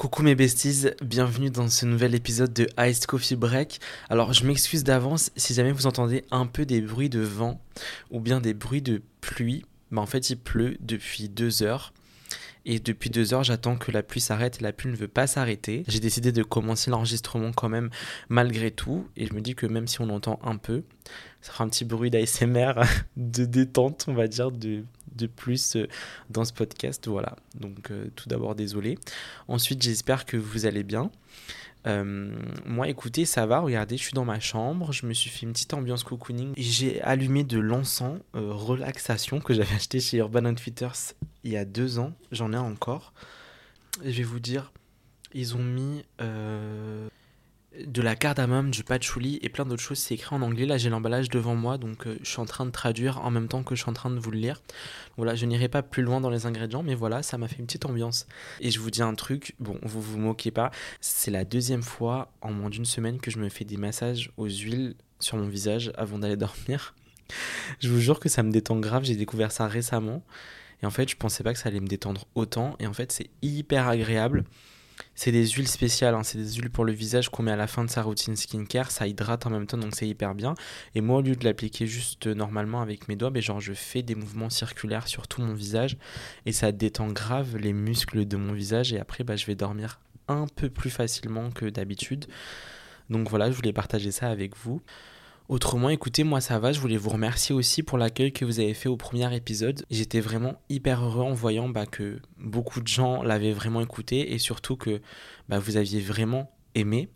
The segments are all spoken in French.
Coucou mes besties, bienvenue dans ce nouvel épisode de Iced Coffee Break. Alors je m'excuse d'avance si jamais vous entendez un peu des bruits de vent ou bien des bruits de pluie. Bah en fait il pleut depuis deux heures. Et depuis deux heures, j'attends que la pluie s'arrête la pluie ne veut pas s'arrêter. J'ai décidé de commencer l'enregistrement quand même malgré tout. Et je me dis que même si on entend un peu, ça fera un petit bruit d'ASMR de détente, on va dire, de, de plus euh, dans ce podcast. Voilà. Donc euh, tout d'abord, désolé. Ensuite, j'espère que vous allez bien. Euh, moi, écoutez, ça va. Regardez, je suis dans ma chambre. Je me suis fait une petite ambiance cocooning. J'ai allumé de l'encens relaxation que j'avais acheté chez Urban Outfitters il y a deux ans. J'en ai encore. je vais vous dire, ils ont mis de la cardamome, du patchouli et plein d'autres choses. C'est écrit en anglais. Là, j'ai l'emballage devant moi, donc euh, je suis en train de traduire en même temps que je suis en train de vous le lire. Voilà, je n'irai pas plus loin dans les ingrédients, mais voilà, ça m'a fait une petite ambiance. Et je vous dis un truc, bon, vous vous moquez pas, c'est la deuxième fois en moins d'une semaine que je me fais des massages aux huiles sur mon visage avant d'aller dormir. je vous jure que ça me détend grave, j'ai découvert ça récemment. Et en fait, je pensais pas que ça allait me détendre autant. Et en fait, c'est hyper agréable. C'est des huiles spéciales, hein. c'est des huiles pour le visage qu'on met à la fin de sa routine skincare, ça hydrate en même temps donc c'est hyper bien. Et moi au lieu de l'appliquer juste normalement avec mes doigts, ben, genre je fais des mouvements circulaires sur tout mon visage et ça détend grave les muscles de mon visage et après ben, je vais dormir un peu plus facilement que d'habitude. Donc voilà, je voulais partager ça avec vous. Autrement, écoutez, moi ça va, je voulais vous remercier aussi pour l'accueil que vous avez fait au premier épisode. J'étais vraiment hyper heureux en voyant bah, que beaucoup de gens l'avaient vraiment écouté et surtout que bah, vous aviez vraiment aimé.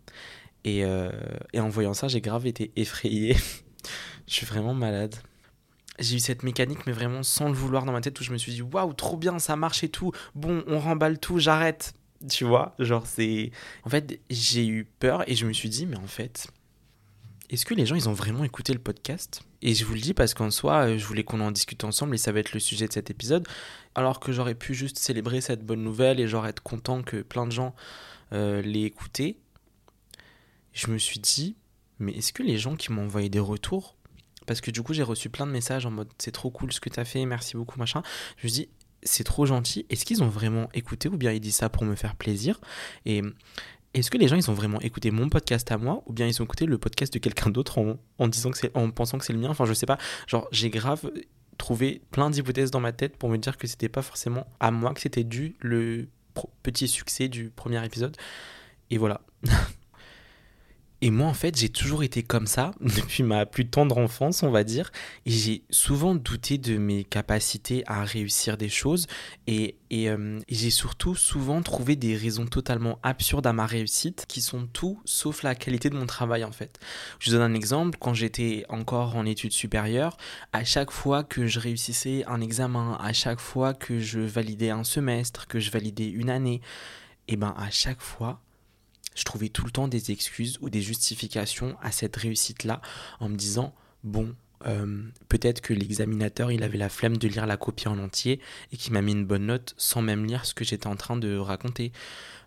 Et, euh, et en voyant ça, j'ai grave été effrayé. je suis vraiment malade. J'ai eu cette mécanique, mais vraiment sans le vouloir dans ma tête, où je me suis dit waouh, trop bien, ça marche et tout. Bon, on remballe tout, j'arrête. Tu vois, genre c'est. En fait, j'ai eu peur et je me suis dit, mais en fait, est-ce que les gens, ils ont vraiment écouté le podcast? Et je vous le dis parce qu'en soi, euh, je voulais qu'on en discute ensemble et ça va être le sujet de cet épisode. Alors que j'aurais pu juste célébrer cette bonne nouvelle et genre être content que plein de gens euh, l'aient écouté, je me suis dit, mais est-ce que les gens qui m'ont envoyé des retours, parce que du coup j'ai reçu plein de messages en mode c'est trop cool ce que tu as fait, merci beaucoup, machin, je me suis dit, c'est trop gentil, est-ce qu'ils ont vraiment écouté ou bien ils disent ça pour me faire plaisir? Et est-ce que les gens ils ont vraiment écouté mon podcast à moi ou bien ils ont écouté le podcast de quelqu'un d'autre en, disant que en pensant que c'est le mien? Enfin je sais pas. Genre j'ai grave trouvé plein d'hypothèses dans ma tête pour me dire que c'était pas forcément à moi que c'était dû le petit succès du premier épisode. Et voilà Et moi, en fait, j'ai toujours été comme ça depuis ma plus tendre enfance, on va dire. Et j'ai souvent douté de mes capacités à réussir des choses. Et, euh, j'ai surtout souvent trouvé des raisons totalement absurdes à ma réussite qui sont tout sauf la qualité de mon travail, en fait. Je vous donne un exemple. Quand j'étais encore en études supérieures, à chaque fois que je réussissais un examen, à chaque fois que je validais un semestre, que je validais une année, et eh ben à chaque fois, je trouvais tout le temps des excuses ou des justifications à cette réussite-là en me disant, bon, euh, peut-être que l'examinateur, il avait la flemme de lire la copie en entier et qu'il m'a mis une bonne note sans même lire ce que j'étais en train de raconter.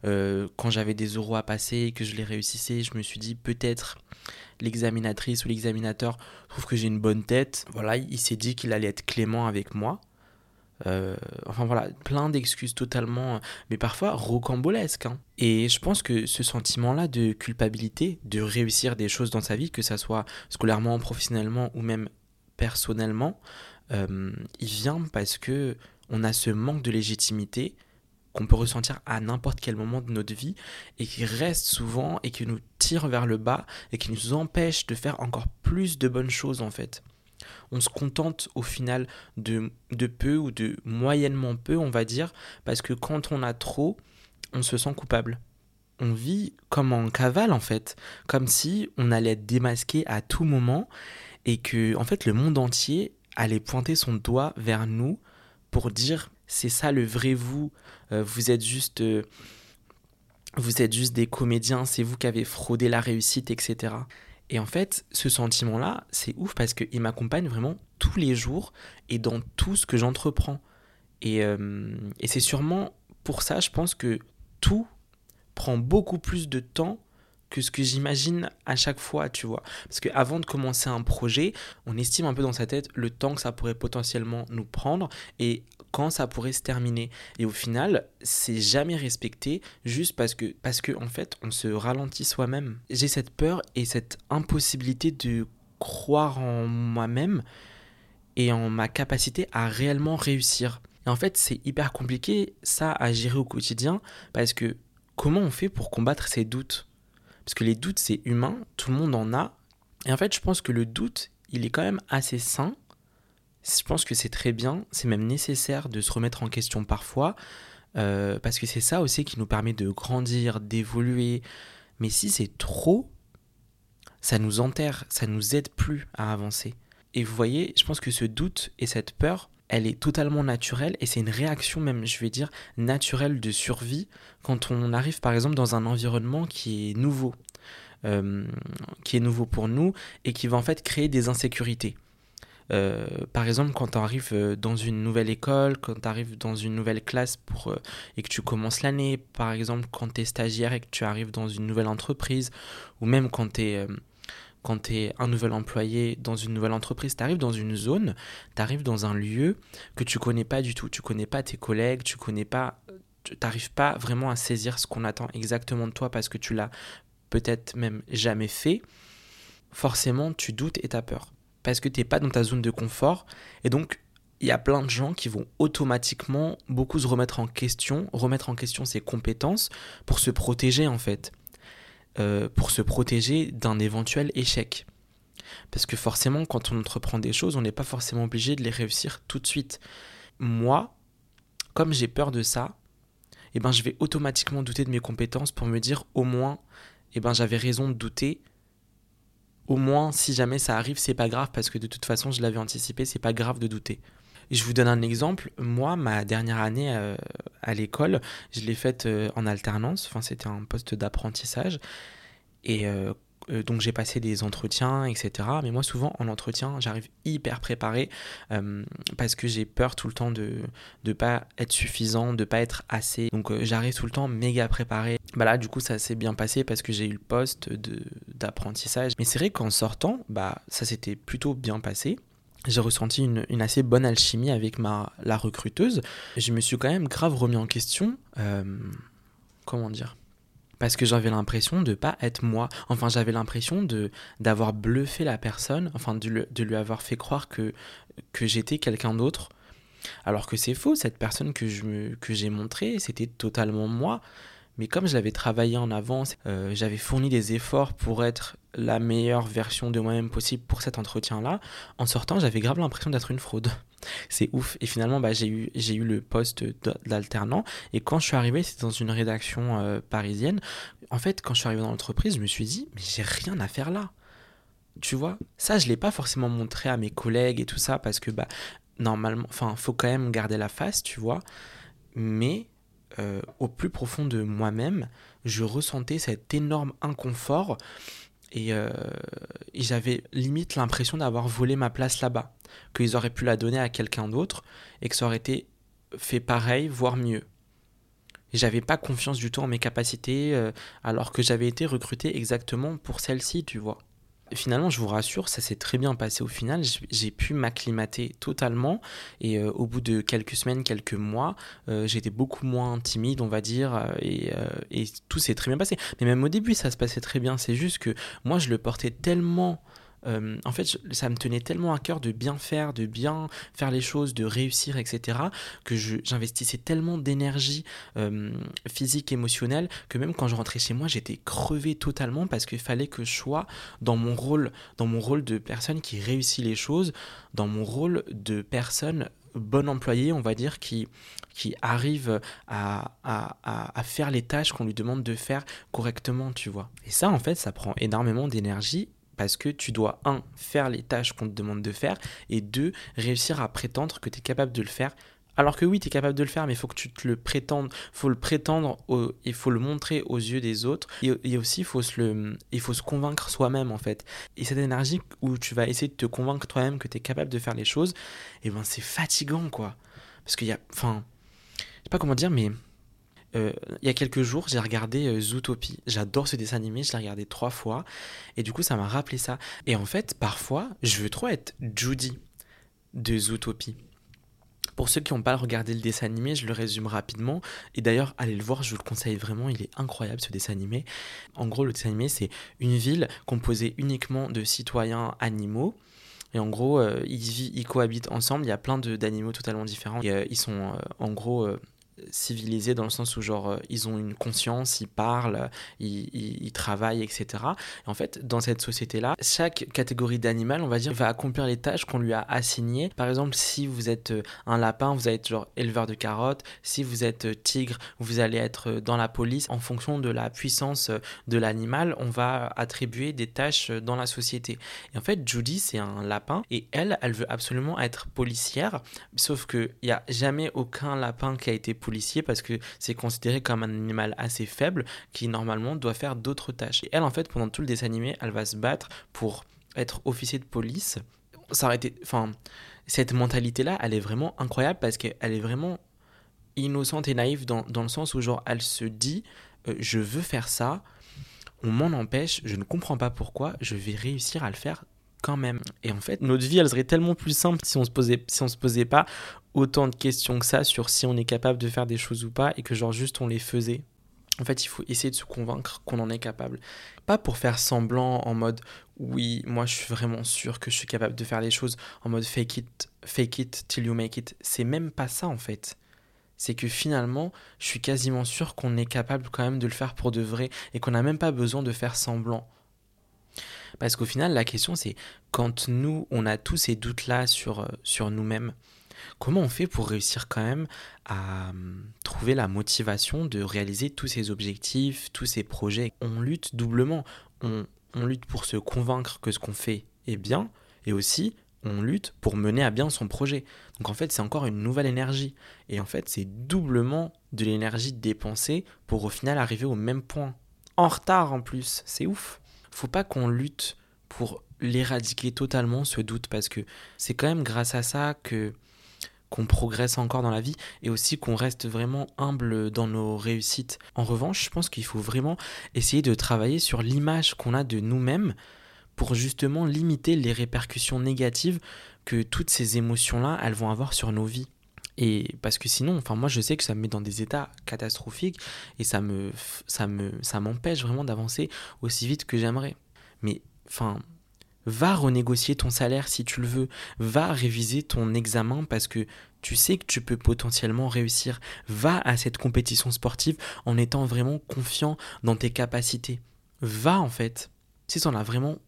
Euh, quand j'avais des euros à passer et que je les réussissais, je me suis dit peut-être l'examinatrice ou l'examinateur trouve que j'ai une bonne tête. Voilà, il s'est dit qu'il allait être clément avec moi. Euh, enfin voilà, plein d'excuses totalement, mais parfois rocambolesques. Hein. Et je pense que ce sentiment-là de culpabilité, de réussir des choses dans sa vie, que ça soit scolairement, professionnellement ou même personnellement, euh, il vient parce que on a ce manque de légitimité qu'on peut ressentir à n'importe quel moment de notre vie et qui reste souvent et qui nous tire vers le bas et qui nous empêche de faire encore plus de bonnes choses en fait on se contente au final de, de peu ou de moyennement peu, on va dire, parce que quand on a trop, on se sent coupable. On vit comme en cavale en fait, comme si on allait être démasqué à tout moment et que en fait le monde entier allait pointer son doigt vers nous pour dire c'est ça le vrai vous, euh, vous êtes juste euh, vous êtes juste des comédiens, c'est vous qui avez fraudé la réussite, etc. Et en fait, ce sentiment-là, c'est ouf parce qu'il m'accompagne vraiment tous les jours et dans tout ce que j'entreprends. Et, euh, et c'est sûrement pour ça, je pense que tout prend beaucoup plus de temps que ce que j'imagine à chaque fois, tu vois. Parce qu'avant de commencer un projet, on estime un peu dans sa tête le temps que ça pourrait potentiellement nous prendre quand ça pourrait se terminer. Et au final, c'est jamais respecté juste parce que, parce que en fait, on se ralentit soi-même. J'ai cette peur et cette impossibilité de croire en moi-même et en ma capacité à réellement réussir. Et en fait, c'est hyper compliqué ça à gérer au quotidien parce que comment on fait pour combattre ces doutes? Parce que les doutes, c'est humain, tout le monde en a. Et en fait, je pense que le doute, il est quand même assez sain. Je pense que c'est très bien, c'est même nécessaire de se remettre en question parfois, euh, parce que c'est ça aussi qui nous permet de grandir, d'évoluer. Mais si c'est trop, ça nous enterre, ça nous aide plus à avancer. Et vous voyez, je pense que ce doute et cette peur, elle est totalement naturelle et c'est une réaction même, je vais dire, naturelle de survie quand on arrive par exemple dans un environnement qui est nouveau, euh, qui est nouveau pour nous et qui va en fait créer des insécurités. Euh, par exemple, quand tu arrives euh, dans une nouvelle école, quand tu arrives dans une nouvelle classe pour, et que tu commences l'année, par exemple quand tu es stagiaire et que tu arrives dans une nouvelle entreprise, ou même quand tu es quand un nouvel employé dans une nouvelle entreprise, tu arrives dans une zone, tu arrives dans un lieu que tu connais pas du tout. Tu connais pas tes collègues, tu connais pas tu n'arrives pas vraiment à saisir ce qu'on attend exactement de toi parce que tu l'as peut-être même jamais fait. Forcément, tu doutes et tu as peur parce que tu n'es pas dans ta zone de confort et donc il y a plein de gens qui vont automatiquement beaucoup se remettre en question, remettre en question ses compétences pour se protéger en fait. Euh, pour se protéger d'un éventuel échec. Parce que forcément, quand on entreprend des choses, on n'est pas forcément obligé de les réussir tout de suite. Moi, comme j'ai peur de ça, eh ben, je vais automatiquement douter de mes compétences pour me dire au moins, eh ben, j'avais raison de douter. Au moins, si jamais ça arrive, c'est pas grave parce que de toute façon, je l'avais anticipé, c'est pas grave de douter. Je vous donne un exemple. Moi, ma dernière année euh, à l'école, je l'ai faite euh, en alternance. Enfin, c'était un poste d'apprentissage. Et euh, donc j'ai passé des entretiens, etc. Mais moi souvent en entretien, j'arrive hyper préparé parce que j'ai peur tout le temps de ne pas être suffisant, de pas être assez. Donc j'arrive tout le temps méga préparé. Bah là du coup ça s'est bien passé parce que j'ai eu le poste d'apprentissage. Mais c'est vrai qu'en sortant, bah ça s'était plutôt bien passé j'ai ressenti une, assez bonne alchimie avec ma, la recruteuse. Je me suis quand même grave remis en question. Euh, comment dire Parce que j'avais l'impression de pas être moi. Enfin, j'avais l'impression de d'avoir bluffé la personne, enfin de, de lui avoir fait croire que, j'étais quelqu'un d'autre. Alors que c'est faux, cette personne que, que j'ai montrée, c'était totalement moi. Mais comme je l'avais travaillé en avance, euh, j'avais fourni des efforts pour être la meilleure version de moi-même possible pour cet entretien-là, en sortant, j'avais grave l'impression d'être une fraude. C'est ouf. Et finalement, bah, j'ai eu, le poste d'alternant. Et quand je suis arrivé, c'était dans une rédaction euh, parisienne. En fait, quand je suis arrivé dans l'entreprise, je me suis dit, mais j'ai rien à faire là. Tu vois, ça, je ne l'ai pas forcément montré à mes collègues et tout ça, parce que, bah, normalement, enfin, faut quand même garder la face, tu vois. Mais euh, au plus profond de moi-même, je ressentais cet énorme inconfort euh, et, j'avais limite l'impression d'avoir volé ma place là-bas, qu'ils auraient pu la donner à quelqu'un d'autre et que ça aurait été fait pareil, voire mieux. J'avais pas confiance du tout en mes capacités, euh, alors que j'avais été recruté exactement pour celle-ci, tu vois finalement, je vous rassure, ça s'est très bien passé au final. J'ai pu m'acclimater totalement et euh, au bout de quelques semaines, quelques mois, euh, j'étais beaucoup moins timide, on va dire, euh, et, et, tout s'est très bien passé. Mais même au début, ça se passait très bien. C'est juste que moi, je le portais tellement euh, en fait, ça me tenait tellement à cœur de bien faire, de bien faire les choses, de réussir, etc., que j'investissais tellement d'énergie euh, physique, émotionnelle, que même quand je rentrais chez moi, j'étais crevé totalement parce qu'il fallait que je sois dans mon rôle, dans mon rôle de personne qui réussit les choses, dans mon rôle de personne bon employé, on va dire, qui, qui arrive à, à, à faire les tâches qu'on lui demande de faire correctement, tu vois. Et ça, en fait, ça prend énormément d'énergie parce que tu dois, un, faire les tâches qu'on te demande de faire, et deux, réussir à prétendre que tu es capable de le faire. Alors que oui, tu es capable de le faire, mais il faut que tu te le prétendes, faut le prétendre, il faut le montrer aux yeux des autres, et, aussi il faut, il faut se convaincre soi-même en fait. Et cette énergie où tu vas essayer de te convaincre toi-même que tu es capable de faire les choses, et eh ben c'est fatigant quoi. Parce qu'il y a, enfin, je sais pas comment dire, mais il y a quelques jours, j'ai regardé Zootopie. J'adore ce dessin animé, je l'ai regardé trois fois. Et du coup, ça m'a rappelé ça. Et en fait, parfois, je veux trop être Judy de Zootopie. Pour ceux qui n'ont pas regardé le dessin animé, je le résume rapidement. Et d'ailleurs, allez le voir, je vous le conseille vraiment, il est incroyable ce dessin animé. En gros, le dessin animé, c'est une ville composée uniquement de citoyens animaux. Et en gros, euh, ils, vivent, ils cohabitent ensemble. Il y a plein d'animaux totalement différents. Et, euh, ils sont euh, en gros civilisés dans le sens où genre euh, ils ont une conscience, ils parlent, ils, travaillent, etc. en fait, dans cette société-là, chaque catégorie d'animal, on va dire, va accomplir les tâches qu'on lui a assignées. Par exemple, si vous êtes euh, un lapin, vous allez être genre éleveur de carottes. Si vous êtes euh, tigre, vous allez être dans la police. En fonction de la puissance de l'animal, on va attribuer des tâches dans la société. Et en fait, Judy, c'est un lapin et elle, elle veut absolument être policière. Sauf qu'il n'y a jamais aucun lapin qui a été policier policier parce que c'est considéré comme un animal assez faible qui normalement doit faire d'autres tâches. Et elle, en fait, pendant tout le dessin animé, elle va se battre pour être officier de police. Ça aurait été. Enfin, cette mentalité-là, elle est vraiment incroyable parce qu'elle est vraiment innocente et naïve dans, dans, le sens où, genre, elle se dit euh, Je veux faire ça, on m'en empêche, je ne comprends pas pourquoi, je vais réussir à le faire quand même. Et en fait, notre vie, elle serait tellement plus simple si on se posait, si on se posait pas autant de questions que ça sur si on est capable de faire des choses ou pas et que genre juste on les faisait. En fait, il faut essayer de se convaincre qu'on en est capable. Pas pour faire semblant en mode oui, moi je suis vraiment sûr que je suis capable de faire les choses en mode fake it, fake it till you make it. C'est même pas ça en fait. C'est que finalement, je suis quasiment sûr qu'on est capable quand même de le faire pour de vrai et qu'on n'a même pas besoin de faire semblant. Parce qu'au final, la question c'est quand nous, on a tous ces doutes-là sur, euh, sur nous-mêmes, Comment on fait pour réussir quand même à hum, trouver la motivation de réaliser tous ces objectifs, tous ces projets? On lutte doublement. On, lutte pour se convaincre que ce qu'on fait est bien et aussi on lutte pour mener à bien son projet. Donc en fait, c'est encore une nouvelle énergie. Et en fait, c'est doublement de l'énergie dépensée pour au final arriver au même point. En retard en plus, c'est ouf. Faut pas qu'on lutte pour l'éradiquer totalement ce doute parce que c'est quand même grâce à ça que qu'on progresse encore dans la vie et aussi qu'on reste vraiment humble dans nos réussites. En revanche, je pense qu'il faut vraiment essayer de travailler sur l'image qu'on a de nous-mêmes pour justement limiter les répercussions négatives que toutes ces émotions-là, vont avoir sur nos vies. Et parce que sinon, enfin moi je sais que ça me met dans des états catastrophiques et ça me ça me ça m'empêche vraiment d'avancer aussi vite que j'aimerais. Mais enfin Va renégocier ton salaire si tu le veux. Va réviser ton examen parce que tu sais que tu peux potentiellement réussir. Va à cette compétition sportive en étant vraiment confiant dans tes capacités. Va en fait. Si tu en as vraiment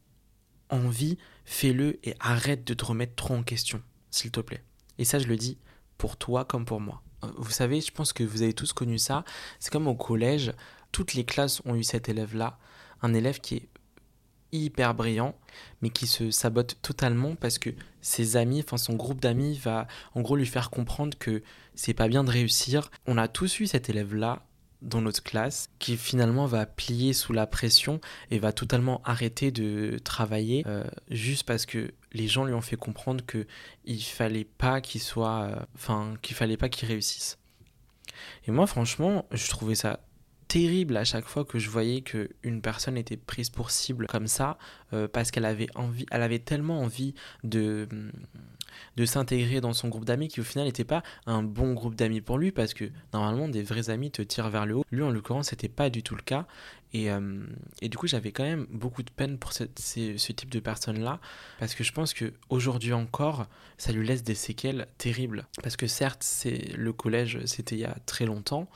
envie, fais-le et arrête de te remettre trop en question, s'il te plaît. Et ça, je le dis pour toi comme pour moi. Euh, vous savez, je pense que vous avez tous connu ça. C'est comme au collège, toutes les classes ont eu cet élève-là. Un élève qui est hyper brillant, mais qui se sabote totalement parce que ses amis, enfin son groupe d'amis va en gros lui faire comprendre que c'est pas bien de réussir. On a tous eu cet élève-là dans notre classe qui finalement va plier sous la pression et va totalement arrêter de travailler euh, juste parce que les gens lui ont fait comprendre que il fallait pas qu'il soit euh, enfin qu'il fallait pas qu'il réussisse. Et moi franchement, je trouvais ça terrible à chaque fois que je voyais qu'une personne était prise pour cible comme ça, euh, parce qu'elle avait envie, elle avait tellement envie de, de s'intégrer dans son groupe d'amis qui au final n'était pas un bon groupe d'amis pour lui, parce que normalement des vrais amis te tirent vers le haut. Lui en l'occurrence c'était pas du tout le cas. Et, euh, et du coup j'avais quand même beaucoup de peine pour ce, ce type de personne-là, parce que je pense que aujourd'hui encore, ça lui laisse des séquelles terribles. Parce que certes, c'est le collège, c'était il y a très longtemps.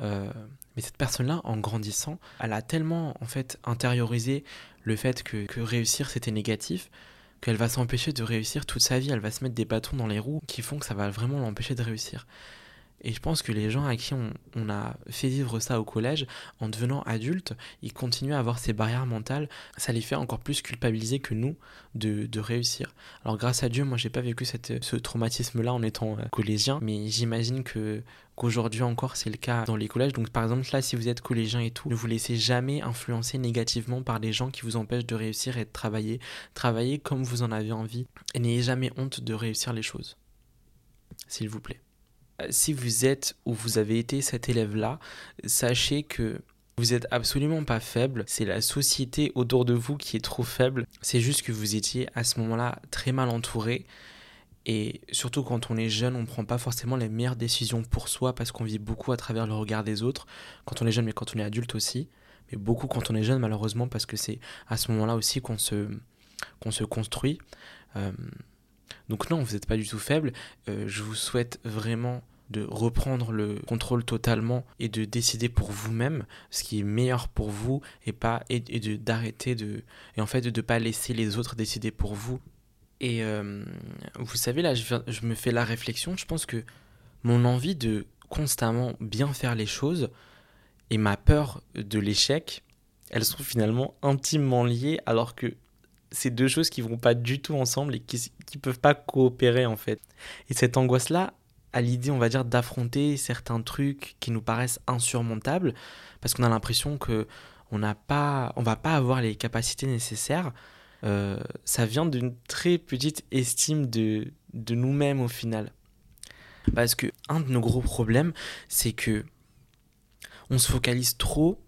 Euh, mais cette personne-là, en grandissant, elle a tellement en fait intériorisé le fait que, que réussir c'était négatif qu'elle va s'empêcher de réussir toute sa vie. Elle va se mettre des bâtons dans les roues qui font que ça va vraiment l'empêcher de réussir. Et je pense que les gens à qui on, a fait vivre ça au collège, en devenant adultes, ils continuent à avoir ces barrières mentales. Ça les fait encore plus culpabiliser que nous de, réussir. Alors grâce à Dieu, moi j'ai pas vécu ce traumatisme-là en étant euh, collégien, mais j'imagine que qu'aujourd'hui encore c'est le cas dans les collèges. Donc par exemple là, si vous êtes collégien et tout, ne vous laissez jamais influencer négativement par des gens qui vous empêchent de réussir et de travailler. Travaillez comme vous en avez envie et n'ayez jamais honte de réussir les choses. S'il vous plaît. Si vous êtes ou vous avez été cet élève-là, sachez que vous êtes absolument pas faible, c'est la société autour de vous qui est trop faible. C'est juste que vous étiez à ce moment-là très mal entouré. Et surtout quand on est jeune, on ne prend pas forcément les meilleures décisions pour soi parce qu'on vit beaucoup à travers le regard des autres. Quand on est jeune, mais quand on est adulte aussi. Mais beaucoup quand on est jeune, malheureusement, parce que c'est à ce moment-là aussi qu'on se, qu'on se construit. Euh, donc non, vous n'êtes pas du tout faible. Euh, je vous souhaite vraiment de reprendre le contrôle totalement et de décider pour vous-même ce qui est meilleur pour vous et pas et, de d'arrêter de et en fait de ne pas laisser les autres décider pour vous et euh, vous savez là je, je, me fais la réflexion je pense que mon envie de constamment bien faire les choses et ma peur de l'échec elles sont finalement intimement liées alors que c'est deux choses qui vont pas du tout ensemble et qui ne peuvent pas coopérer en fait. Et cette angoisse-là, à l'idée, on va dire, d'affronter certains trucs qui nous paraissent insurmontables, parce qu'on a l'impression que on n'a pas, on va pas avoir les capacités nécessaires. Euh, ça vient d'une très petite estime de, de nous-mêmes au final. Parce que un de nos gros problèmes, c'est que on se focalise trop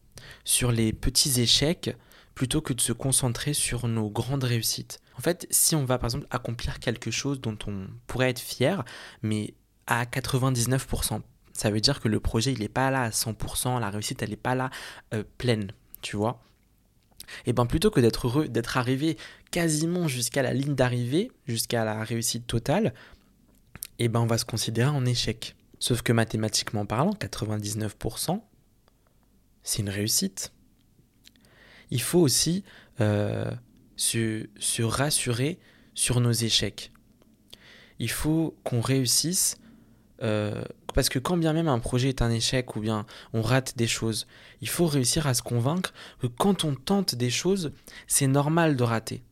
sur les petits échecs plutôt que de se concentrer sur nos grandes réussites. En fait, si on va par exemple accomplir quelque chose dont on pourrait être fier, mais à 99%, ça veut dire que le projet il n'est pas là à 100%, la réussite elle n'est pas là euh, pleine, tu vois. Et bien plutôt que d'être heureux, d'être arrivé quasiment jusqu'à la ligne d'arrivée, jusqu'à la réussite totale, et ben on va se considérer en échec. Sauf que mathématiquement parlant, 99%, c'est une réussite il faut aussi euh, se, rassurer sur nos échecs. Il faut qu'on réussisse, euh, parce que quand bien même un projet est un échec ou bien on rate des choses, il faut réussir à se convaincre que quand on tente des choses, c'est normal de rater.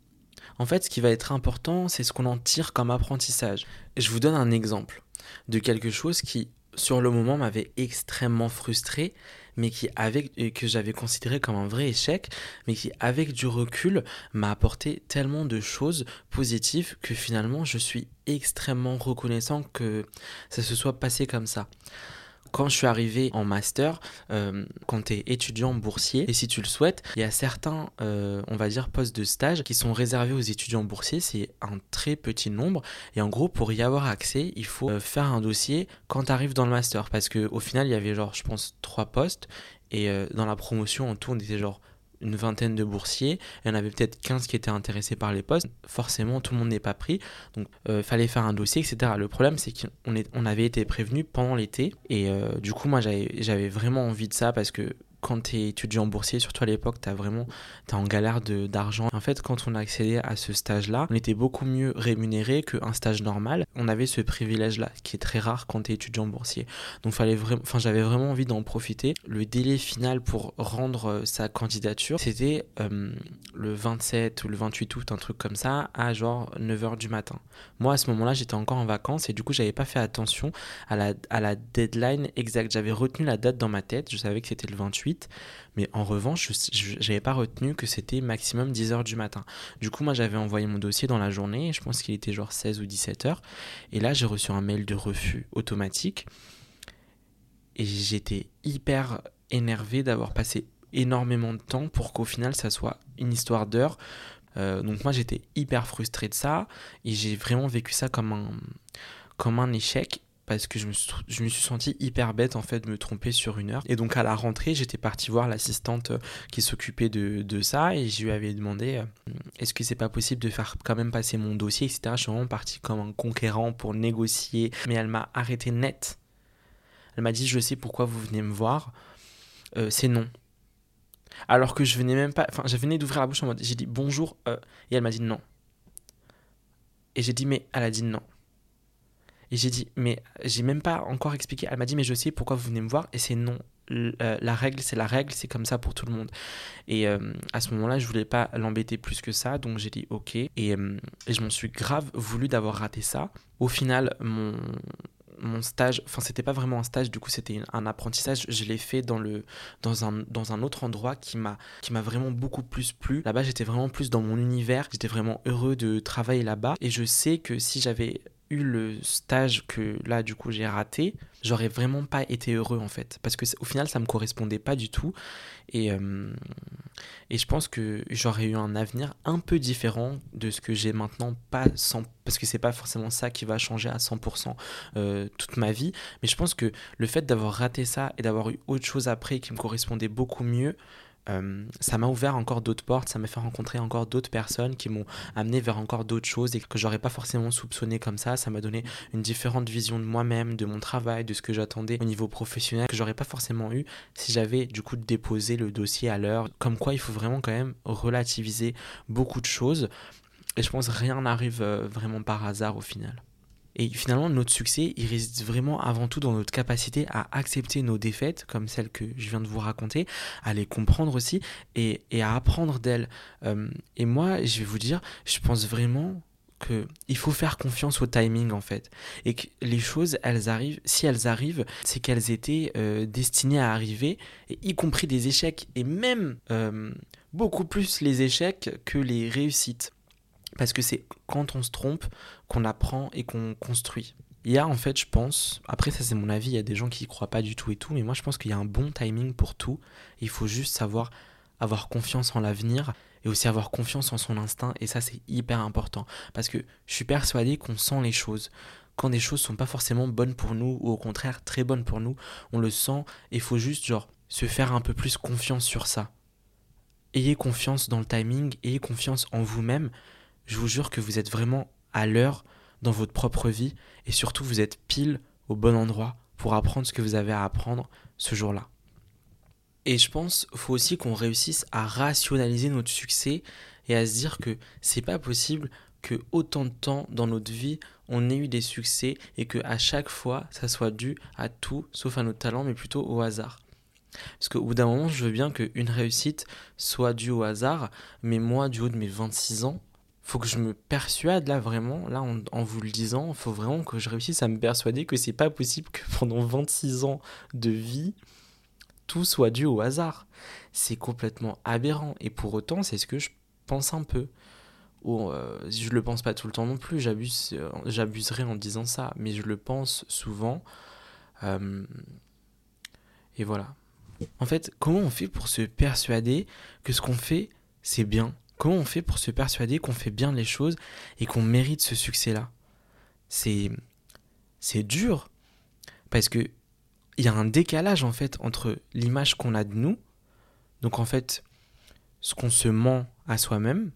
En fait, ce qui va être important, c'est ce qu'on en tire comme apprentissage. je vous donne un exemple de quelque chose qui, sur le moment, m'avait extrêmement frustré, mais qui avec que j'avais considéré comme un vrai échec, mais qui avec du recul m'a apporté tellement de choses positives que finalement je suis extrêmement reconnaissant que ça se soit passé comme ça quand je suis arrivé en master, euh, quand tu es étudiant boursier, et si tu le souhaites, il y a certains, euh, on va dire, postes de stage qui sont réservés aux étudiants boursiers. C'est un très petit nombre. Et en gros, pour y avoir accès, il faut euh, faire un dossier quand tu arrives dans le master. Parce qu'au final, il y avait genre, je pense, trois postes. Et dans la promotion, en tout, on était genre une vingtaine de boursiers, il y en avait peut-être 15 qui étaient intéressés par les postes. Forcément, tout le monde n'est pas pris, donc il euh, fallait faire un dossier, etc. Le problème, c'est qu'on on avait été prévenu pendant l'été, et euh, du coup, moi, j'avais vraiment envie de ça parce que quand tu es étudiant boursier, surtout à l'époque, tu vraiment es en galère d'argent. En fait, quand on a accédé à ce stage-là, on était beaucoup mieux rémunéré qu'un stage normal. On avait ce privilège-là, qui est très rare quand tu es étudiant boursier. Donc vraiment, j'avais vraiment envie d'en profiter. Le délai final pour rendre euh, sa candidature, c'était euh, le 27 ou le 28 août, un truc comme ça, à genre 9h du matin. Moi, à ce moment-là, j'étais encore en vacances et du coup, j'avais pas fait attention à la, à la deadline exacte. J'avais retenu la date dans ma tête, je savais que c'était le 28 mais en revanche, je n'avais pas retenu que c'était maximum 10 heures du matin. Du coup, moi, j'avais envoyé mon dossier dans la journée, je pense qu'il était genre 16 ou 17 heures. Et là, j'ai reçu un mail de refus automatique. Et j'étais hyper énervé d'avoir passé énormément de temps pour qu'au final, ça soit une histoire d'heures. Euh, donc moi, j'étais hyper frustré de ça. Et j'ai vraiment vécu ça comme un, comme un échec parce que je me, suis, senti hyper bête en fait de me tromper sur une heure. Et donc à la rentrée, j'étais parti voir l'assistante euh, qui s'occupait de, de, ça et je lui avais demandé euh, est-ce que c'est pas possible de faire quand même passer mon dossier, etc. Je suis vraiment parti comme un conquérant pour négocier, mais elle m'a arrêté net. Elle m'a dit je sais pourquoi vous venez me voir, euh, c'est non. Alors que je venais même pas, enfin je venais d'ouvrir la bouche en mode j'ai dit bonjour et elle m'a dit non. Et j'ai dit mais elle a dit non. Et j'ai dit, mais j'ai même pas encore expliqué. Elle m'a dit, mais je sais pourquoi vous venez me voir. Et c'est non. Euh, la règle, c'est la règle, c'est comme ça pour tout le monde. Et euh, à ce moment-là, je voulais pas l'embêter plus que ça, donc j'ai dit ok. Et, euh, et je m'en suis grave voulu d'avoir raté ça. Au final, mon, mon stage, enfin c'était pas vraiment un stage, du coup c'était un apprentissage, je l'ai fait dans, le, dans, un, dans un autre endroit qui m'a vraiment beaucoup plus plu. Là-bas j'étais vraiment plus dans mon univers, j'étais vraiment heureux de travailler là-bas et je sais que si j'avais eu le stage que là du coup j'ai raté, j'aurais vraiment pas été heureux en fait. Parce que au final ça me correspondait pas du tout. Et euh, et je pense que j'aurais eu un avenir un peu différent de ce que j'ai maintenant pas sans parce que c'est pas forcément ça qui va changer à 100% euh, toute ma vie. Mais je pense que le fait d'avoir raté ça et d'avoir eu autre chose après qui me correspondait beaucoup mieux euh, ça m'a ouvert encore d'autres portes, ça m'a fait rencontrer encore d'autres personnes qui m'ont amené vers encore d'autres choses et que j'aurais pas forcément soupçonné comme ça. Ça m'a donné une différente vision de moi-même, de mon travail, de ce que j'attendais au niveau professionnel que j'aurais pas forcément eu si j'avais du coup déposé le dossier à l'heure. Comme quoi, il faut vraiment quand même relativiser beaucoup de choses. Et je pense rien n'arrive euh, vraiment par hasard au final. Et finalement, notre succès, il réside vraiment avant tout dans notre capacité à accepter nos défaites, comme celles que je viens de vous raconter, à les comprendre aussi et, à apprendre d'elles. Euh, et moi, je vais vous dire, je pense vraiment qu'il faut faire confiance au timing en fait et que les choses elles arrivent si elles arrivent c'est qu'elles étaient euh, destinées à arriver y compris des échecs et même euh, beaucoup plus les échecs que les réussites parce que c'est quand on se trompe qu'on apprend et qu'on construit. Il y a en fait, je pense, après ça c'est mon avis, il y a des gens qui y croient pas du tout et tout, mais moi je pense qu'il y a un bon timing pour tout. Il faut juste savoir avoir confiance en l'avenir et aussi avoir confiance en son instinct et ça c'est hyper important parce que je suis persuadé qu'on sent les choses. Quand des choses sont pas forcément bonnes pour nous ou au contraire très bonnes pour nous, on le sent et il faut juste genre se faire un peu plus confiance sur ça. Ayez confiance dans le timing, ayez confiance en vous-même je vous jure que vous êtes vraiment à l'heure dans votre propre vie et surtout vous êtes pile au bon endroit pour apprendre ce que vous avez à apprendre ce jour-là. Et je pense qu'il faut aussi qu'on réussisse à rationaliser notre succès et à se dire que c'est pas possible que autant de temps dans notre vie on ait eu des succès et que à chaque fois ça soit dû à tout sauf à notre talent mais plutôt au hasard. Parce qu'au bout d'un moment, je veux bien qu'une réussite soit due au hasard, mais moi, du haut de mes 26 ans, faut que je me persuade là vraiment, là en, vous le disant, faut vraiment que je réussisse à me persuader que c'est pas possible que pendant 26 ans de vie, tout soit dû au hasard. C'est complètement aberrant. Et pour autant, c'est ce que je pense un peu. Ou euh, je le pense pas tout le temps non plus, j'abuse, euh, j'abuserai en disant ça, mais je le pense souvent. Euh, et voilà. En fait, comment on fait pour se persuader que ce qu'on fait, c'est bien? Comment on fait pour se persuader qu'on fait bien les choses et qu'on mérite ce succès-là? C'est c'est dur parce que il y a un décalage en fait entre l'image qu'on a de nous, donc en fait ce qu'on se ment à soi-même,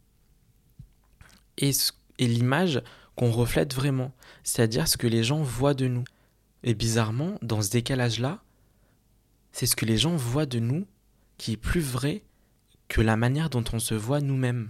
et, et l'image qu'on reflète vraiment, c'est-à-dire ce que les gens voient de nous. Et bizarrement, dans ce décalage-là, c'est ce que les gens voient de nous qui est plus vrai que la manière dont on se voit nous-mêmes.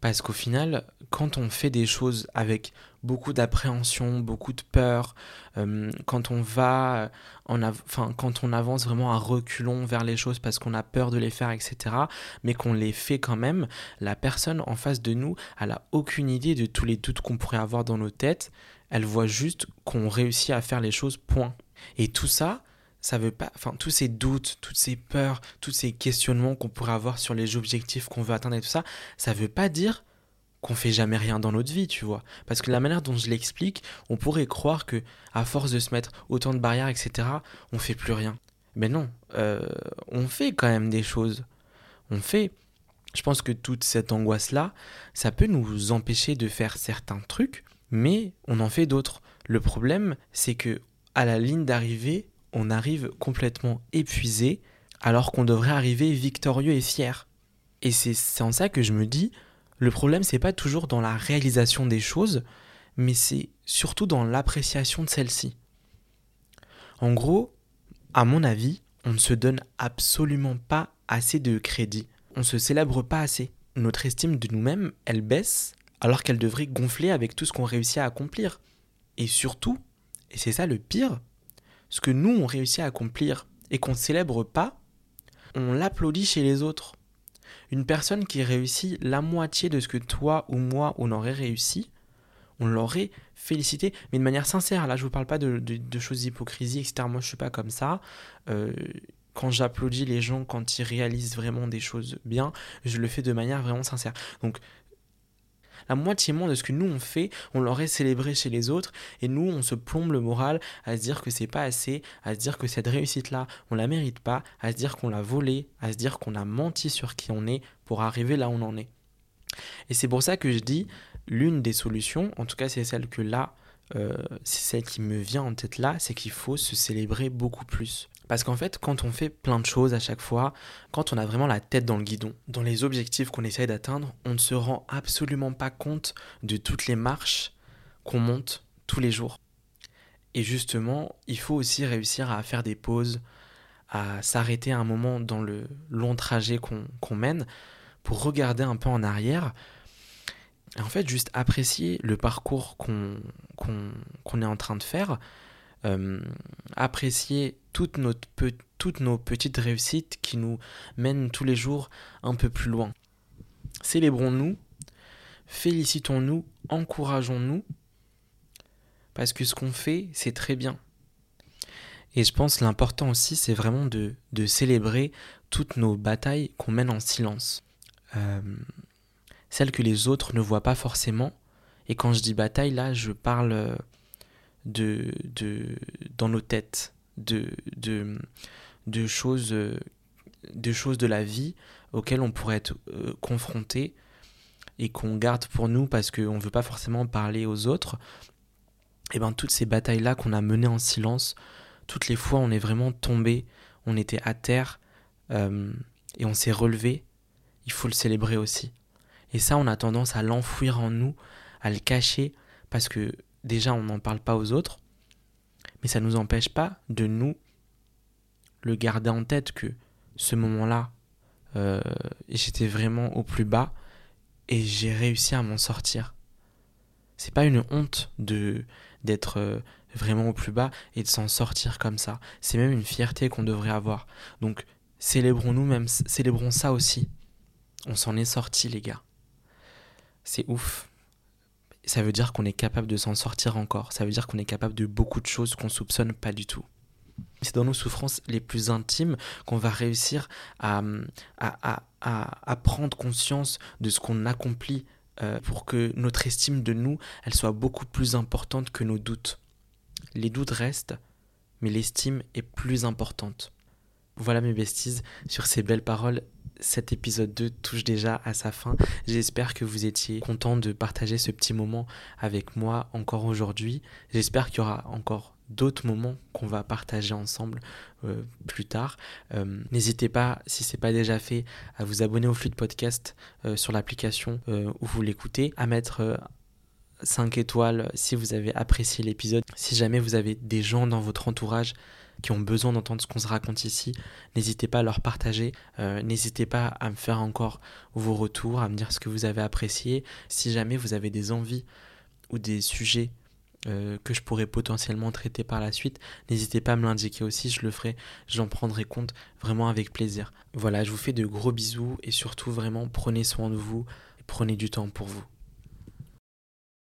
Parce qu'au final, quand on fait des choses avec beaucoup d'appréhension, beaucoup de peur, euh, quand on va, en enfin, quand on avance vraiment à reculons vers les choses parce qu'on a peur de les faire, etc., mais qu'on les fait quand même, la personne en face de nous, elle a aucune idée de tous les doutes qu'on pourrait avoir dans nos têtes. Elle voit juste qu'on réussit à faire les choses, point. Et tout ça, ça veut pas, enfin, tous ces doutes, toutes ces peurs, tous ces questionnements qu'on pourrait avoir sur les objectifs qu'on veut atteindre et tout ça, ça veut pas dire qu'on fait jamais rien dans notre vie, tu vois. Parce que la manière dont je l'explique, on pourrait croire que, à force de se mettre autant de barrières, etc., on fait plus rien. Mais non, euh, on fait quand même des choses. On fait. Je pense que toute cette angoisse-là, ça peut nous empêcher de faire certains trucs, mais on en fait d'autres. Le problème, c'est que à la ligne d'arrivée, on arrive complètement épuisé alors qu'on devrait arriver victorieux et fier. Et c'est en ça que je me dis, le problème c'est pas toujours dans la réalisation des choses, mais c'est surtout dans l'appréciation de celles-ci. En gros, à mon avis, on ne se donne absolument pas assez de crédit. On ne se célèbre pas assez. Notre estime de nous-mêmes, elle baisse alors qu'elle devrait gonfler avec tout ce qu'on réussit à accomplir. Et surtout, et c'est ça le pire, ce que nous on réussit à accomplir et qu'on ne célèbre pas, on l'applaudit chez les autres. Une personne qui réussit la moitié de ce que toi ou moi on aurait réussi, on l'aurait félicité, mais de manière sincère. Là, je vous parle pas de, choses d'hypocrisie, etc. Moi, je suis pas comme ça. Euh, quand j'applaudis les gens quand ils réalisent vraiment des choses bien, je le fais de manière vraiment sincère. Donc, La moitié moins de ce que nous on fait, on l'aurait célébré chez les autres, et nous on se plombe le moral à se dire que c'est pas assez, à se dire que cette réussite-là, on la mérite pas, à se dire qu'on l'a volée, à se dire qu'on a menti sur qui on est pour arriver là où on en est. Et c'est pour ça que je dis, l'une des solutions, en tout cas c'est celle que là, euh, c'est celle qui me vient en tête là, c'est qu'il faut se célébrer beaucoup plus. Parce qu'en fait, quand on fait plein de choses à chaque fois, quand on a vraiment la tête dans le guidon, dans les objectifs qu'on essaye d'atteindre, on ne se rend absolument pas compte de toutes les marches qu'on monte tous les jours. Et justement, il faut aussi réussir à faire des pauses, à s'arrêter un moment dans le long trajet qu'on mène pour regarder un peu en arrière. Et en fait, juste apprécier le parcours qu'on est en train de faire, euh, apprécier toutes, toutes nos petites réussites qui nous mènent tous les jours un peu plus loin. Célébrons-nous, félicitons-nous, encourageons-nous, parce que ce qu'on fait, c'est très bien. Et je pense l'important aussi, c'est vraiment de, de, célébrer toutes nos batailles qu'on mène en silence. Euh, celles que les autres ne voient pas forcément. Et quand je dis bataille, là, je parle euh, de, de, dans nos têtes, de, de, choses, de choses de la vie auxquelles on pourrait être euh, confronté et qu'on garde pour nous parce qu'on ne veut pas forcément parler aux autres. Et bien toutes ces batailles-là qu'on a menées en silence, toutes les fois on est vraiment tombé, on était à terre euh, et on s'est relevé, il faut le célébrer aussi. Et ça, on a tendance à l'enfouir en nous, à le cacher, parce que déjà on n'en parle pas aux autres, mais ça ne nous empêche pas de nous le garder en tête que ce moment-là, euh, j'étais vraiment au plus bas et j'ai réussi à m'en sortir. C'est pas une honte de d'être euh, vraiment au plus bas et de s'en sortir comme ça. C'est même une fierté qu'on devrait avoir. Donc célébrons-nous même, célébrons ça aussi. On s'en est sorti les gars. C'est ouf ça veut dire qu'on est capable de s'en sortir encore. Ça veut dire qu'on est capable de beaucoup de choses qu'on soupçonne pas du tout. C'est dans nos souffrances les plus intimes qu'on va réussir à, à, à, à, prendre conscience de ce qu'on accomplit euh, pour que notre estime de nous, elle soit beaucoup plus importante que nos doutes. Les doutes restent, mais l'estime est plus importante. Voilà mes besties, sur ces belles paroles, cet épisode 2 touche déjà à sa fin. J'espère que vous étiez content de partager ce petit moment avec moi encore aujourd'hui. J'espère qu'il y aura encore d'autres moments qu'on va partager ensemble euh, plus tard. Euh, n'hésitez pas, si ce n'est pas déjà fait, à vous abonner au flux de podcast euh, sur l'application où vous l'écoutez, à mettre 5 étoiles si vous avez apprécié l'épisode. Si jamais vous avez des gens dans votre entourage qui ont besoin d'entendre ce qu'on se raconte ici, n'hésitez pas à leur partager, euh, n'hésitez pas à me faire encore vos retours, à me dire ce que vous avez apprécié. Si jamais vous avez des envies ou des sujets euh, que je pourrais potentiellement traiter par la suite, n'hésitez pas à me l'indiquer aussi, je le ferai, j'en prendrai compte vraiment avec plaisir. Voilà, je vous fais de gros bisous et surtout vraiment prenez soin de vous prenez du temps pour vous.